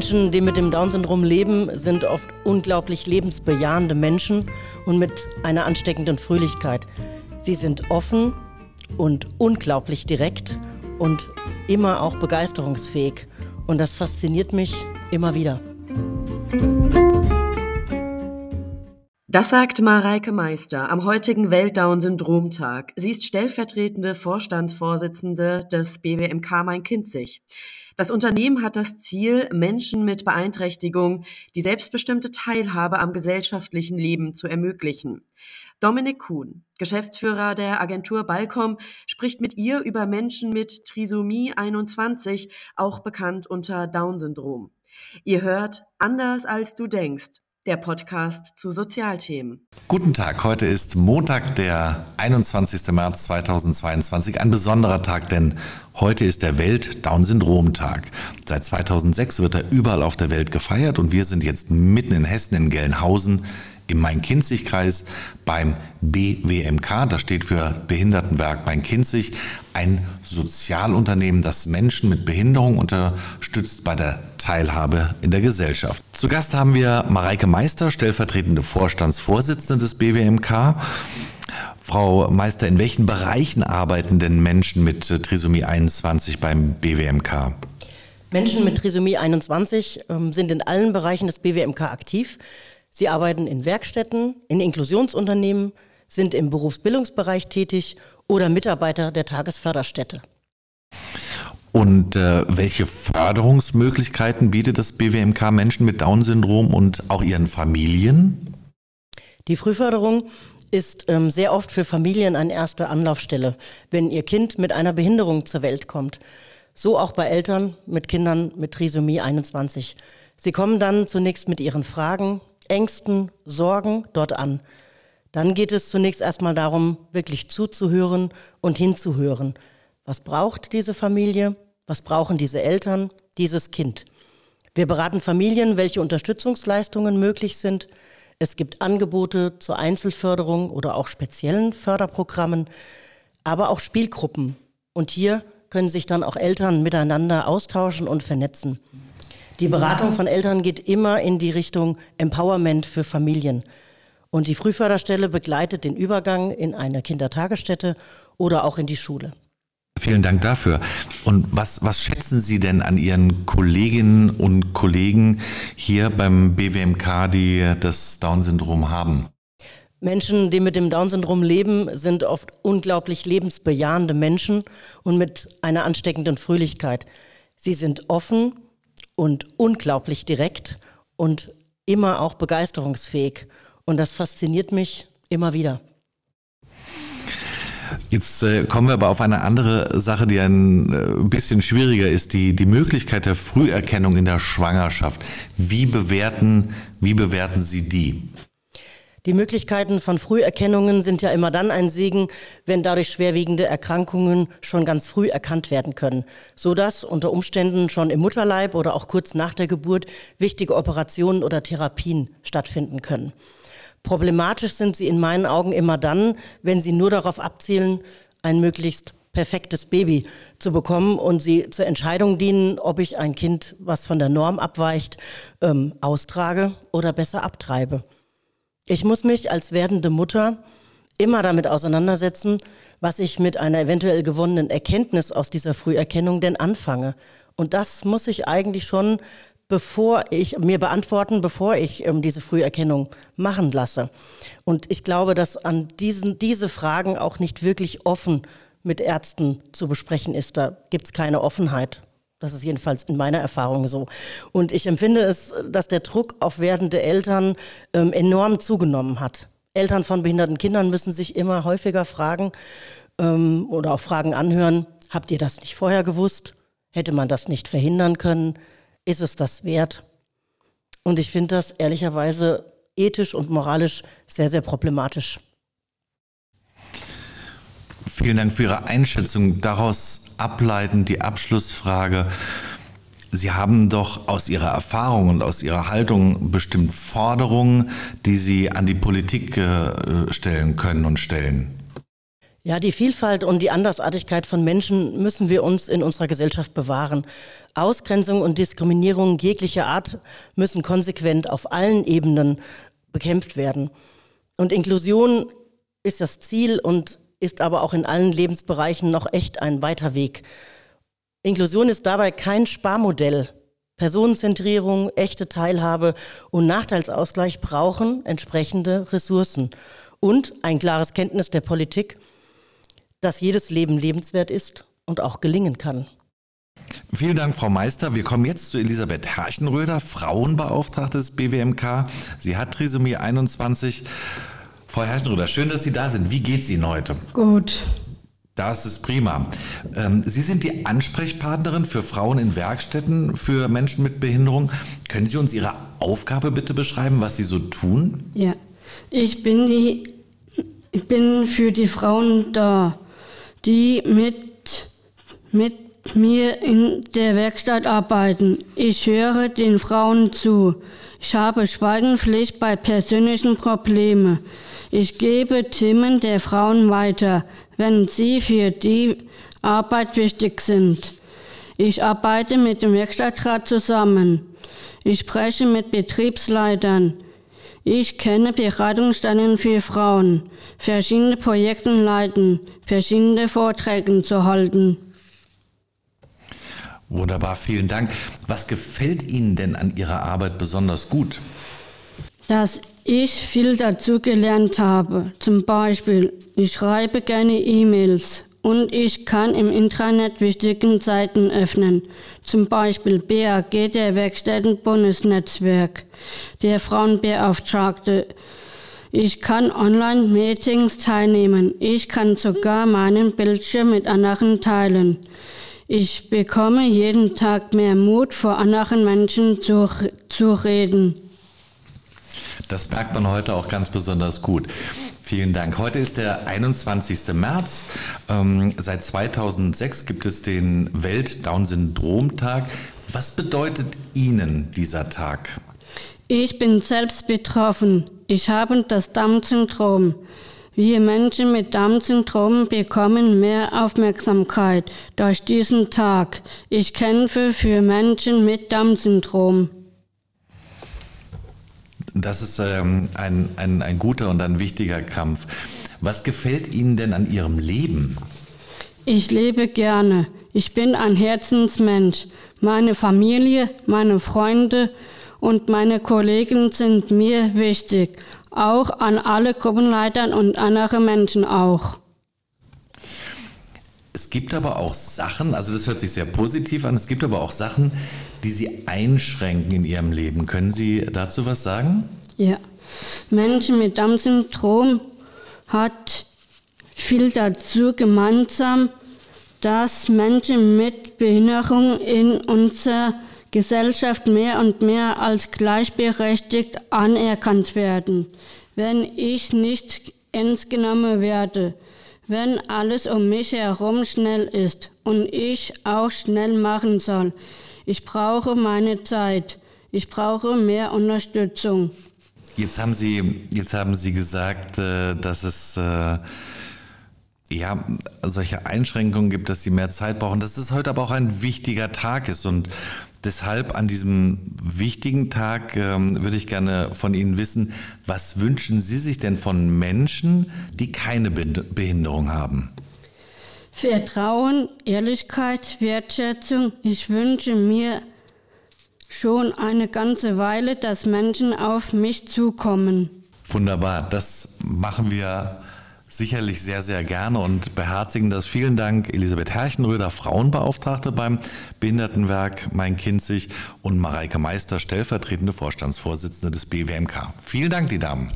Menschen, die mit dem Down-Syndrom leben, sind oft unglaublich lebensbejahende Menschen und mit einer ansteckenden Fröhlichkeit. Sie sind offen und unglaublich direkt und immer auch begeisterungsfähig. Und das fasziniert mich immer wieder. Das sagt Mareike Meister am heutigen Welt-Down-Syndrom-Tag. Sie ist stellvertretende Vorstandsvorsitzende des BWMK Main-Kinzig. Das Unternehmen hat das Ziel, Menschen mit Beeinträchtigung die selbstbestimmte Teilhabe am gesellschaftlichen Leben zu ermöglichen. Dominik Kuhn, Geschäftsführer der Agentur Balcom, spricht mit ihr über Menschen mit Trisomie 21, auch bekannt unter Down-Syndrom. Ihr hört Anders als du denkst der Podcast zu Sozialthemen. Guten Tag, heute ist Montag, der 21. März 2022, ein besonderer Tag, denn heute ist der Welt-Down-Syndrom-Tag. Seit 2006 wird er überall auf der Welt gefeiert und wir sind jetzt mitten in Hessen in Gelnhausen im Main-Kinzig-Kreis beim BWMK, das steht für Behindertenwerk Main-Kinzig, ein Sozialunternehmen, das Menschen mit Behinderung unterstützt bei der Teilhabe in der Gesellschaft. Zu Gast haben wir Mareike Meister, stellvertretende Vorstandsvorsitzende des BWMK. Frau Meister, in welchen Bereichen arbeiten denn Menschen mit Trisomie 21 beim BWMK? Menschen mit Trisomie 21 ähm, sind in allen Bereichen des BWMK aktiv. Sie arbeiten in Werkstätten, in Inklusionsunternehmen, sind im Berufsbildungsbereich tätig oder Mitarbeiter der Tagesförderstätte. Und äh, welche Förderungsmöglichkeiten bietet das BWMK Menschen mit Down-Syndrom und auch ihren Familien? Die Frühförderung ist ähm, sehr oft für Familien eine erste Anlaufstelle, wenn ihr Kind mit einer Behinderung zur Welt kommt. So auch bei Eltern mit Kindern mit Trisomie 21. Sie kommen dann zunächst mit ihren Fragen, Ängsten, Sorgen dort an. Dann geht es zunächst erstmal darum, wirklich zuzuhören und hinzuhören. Was braucht diese Familie? Was brauchen diese Eltern, dieses Kind? Wir beraten Familien, welche Unterstützungsleistungen möglich sind. Es gibt Angebote zur Einzelförderung oder auch speziellen Förderprogrammen, aber auch Spielgruppen. Und hier können sich dann auch Eltern miteinander austauschen und vernetzen. Die Beratung von Eltern geht immer in die Richtung Empowerment für Familien. Und die Frühförderstelle begleitet den Übergang in eine Kindertagesstätte oder auch in die Schule. Vielen Dank dafür. Und was, was schätzen Sie denn an Ihren Kolleginnen und Kollegen hier beim BWMK, die das Down-Syndrom haben? Menschen, die mit dem Down-Syndrom leben, sind oft unglaublich lebensbejahende Menschen und mit einer ansteckenden Fröhlichkeit. Sie sind offen, und unglaublich direkt und immer auch begeisterungsfähig. Und das fasziniert mich immer wieder. Jetzt äh, kommen wir aber auf eine andere Sache, die ein äh, bisschen schwieriger ist, die, die Möglichkeit der Früherkennung in der Schwangerschaft. Wie bewerten, wie bewerten Sie die? Die Möglichkeiten von Früherkennungen sind ja immer dann ein Segen, wenn dadurch schwerwiegende Erkrankungen schon ganz früh erkannt werden können, so dass unter Umständen schon im Mutterleib oder auch kurz nach der Geburt wichtige Operationen oder Therapien stattfinden können. Problematisch sind sie in meinen Augen immer dann, wenn sie nur darauf abzielen, ein möglichst perfektes Baby zu bekommen und sie zur Entscheidung dienen, ob ich ein Kind, was von der Norm abweicht, ähm, austrage oder besser abtreibe. Ich muss mich als werdende Mutter immer damit auseinandersetzen, was ich mit einer eventuell gewonnenen Erkenntnis aus dieser Früherkennung denn anfange. Und das muss ich eigentlich schon bevor ich mir beantworten, bevor ich ähm, diese Früherkennung machen lasse. Und ich glaube, dass an diesen diese Fragen auch nicht wirklich offen mit Ärzten zu besprechen ist. Da gibt es keine Offenheit. Das ist jedenfalls in meiner Erfahrung so. Und ich empfinde es, dass der Druck auf werdende Eltern ähm, enorm zugenommen hat. Eltern von behinderten Kindern müssen sich immer häufiger fragen ähm, oder auch Fragen anhören, habt ihr das nicht vorher gewusst? Hätte man das nicht verhindern können? Ist es das wert? Und ich finde das ehrlicherweise ethisch und moralisch sehr, sehr problematisch. Vielen Dank für Ihre Einschätzung. Daraus ableiten die Abschlussfrage. Sie haben doch aus Ihrer Erfahrung und aus Ihrer Haltung bestimmt Forderungen, die Sie an die Politik äh, stellen können und stellen. Ja, die Vielfalt und die Andersartigkeit von Menschen müssen wir uns in unserer Gesellschaft bewahren. Ausgrenzung und Diskriminierung jeglicher Art müssen konsequent auf allen Ebenen bekämpft werden. Und Inklusion ist das Ziel und ist aber auch in allen Lebensbereichen noch echt ein weiter Weg. Inklusion ist dabei kein Sparmodell. Personenzentrierung, echte Teilhabe und Nachteilsausgleich brauchen entsprechende Ressourcen und ein klares Kenntnis der Politik dass jedes Leben lebenswert ist und auch gelingen kann. Vielen Dank, Frau Meister. Wir kommen jetzt zu Elisabeth Herrchenröder, Frauenbeauftragte des BWMK. Sie hat Trisomie 21. Frau Herrchenröder, schön, dass Sie da sind. Wie geht es Ihnen heute? Gut. Das ist prima. Ähm, Sie sind die Ansprechpartnerin für Frauen in Werkstätten für Menschen mit Behinderung. Können Sie uns Ihre Aufgabe bitte beschreiben, was Sie so tun? Ja, ich bin die, ich bin für die Frauen da die mit, mit mir in der Werkstatt arbeiten. Ich höre den Frauen zu. Ich habe Schweigenpflicht bei persönlichen Problemen. Ich gebe Themen der Frauen weiter, wenn sie für die Arbeit wichtig sind. Ich arbeite mit dem Werkstattrat zusammen. Ich spreche mit Betriebsleitern. Ich kenne Beratungsstellen für Frauen, verschiedene Projekte leiten, verschiedene Vorträge zu halten. Wunderbar, vielen Dank. Was gefällt Ihnen denn an Ihrer Arbeit besonders gut? Dass ich viel dazu gelernt habe. Zum Beispiel, ich schreibe gerne E-Mails und ich kann im Intranet wichtigen Seiten öffnen, zum Beispiel BAG, der Werkstätten-Bundesnetzwerk, der Frauenbeauftragte. Ich kann Online-Meetings teilnehmen. Ich kann sogar meinen Bildschirm mit anderen teilen. Ich bekomme jeden Tag mehr Mut, vor anderen Menschen zu, zu reden. Das merkt man heute auch ganz besonders gut. Vielen Dank. Heute ist der 21. März. Ähm, seit 2006 gibt es den Welt-Down-Syndrom-Tag. Was bedeutet Ihnen dieser Tag? Ich bin selbst betroffen. Ich habe das Down-Syndrom. Wir Menschen mit Down-Syndrom bekommen mehr Aufmerksamkeit durch diesen Tag. Ich kämpfe für Menschen mit Down-Syndrom. Das ist ähm, ein, ein, ein guter und ein wichtiger Kampf. Was gefällt Ihnen denn an Ihrem Leben? Ich lebe gerne. Ich bin ein Herzensmensch. Meine Familie, meine Freunde und meine Kollegen sind mir wichtig. Auch an alle Gruppenleitern und andere Menschen auch. Es gibt aber auch Sachen, also das hört sich sehr positiv an, es gibt aber auch Sachen, die Sie einschränken in Ihrem Leben. Können Sie dazu was sagen? Ja. Menschen mit Down-Syndrom hat viel dazu gemeinsam, dass Menschen mit Behinderung in unserer Gesellschaft mehr und mehr als gleichberechtigt anerkannt werden. Wenn ich nicht ernst genommen werde, wenn alles um mich herum schnell ist und ich auch schnell machen soll. Ich brauche meine Zeit. Ich brauche mehr Unterstützung. Jetzt haben Sie, jetzt haben Sie gesagt, äh, dass es äh, ja solche Einschränkungen gibt, dass Sie mehr Zeit brauchen, dass es heute aber auch ein wichtiger Tag ist und Deshalb an diesem wichtigen Tag ähm, würde ich gerne von Ihnen wissen, was wünschen Sie sich denn von Menschen, die keine Behinderung haben? Vertrauen, Ehrlichkeit, Wertschätzung. Ich wünsche mir schon eine ganze Weile, dass Menschen auf mich zukommen. Wunderbar, das machen wir sicherlich sehr, sehr gerne und beherzigen das. Vielen Dank, Elisabeth Herrchenröder, Frauenbeauftragte beim Behindertenwerk Main-Kinzig und Mareike Meister, stellvertretende Vorstandsvorsitzende des BWMK. Vielen Dank, die Damen.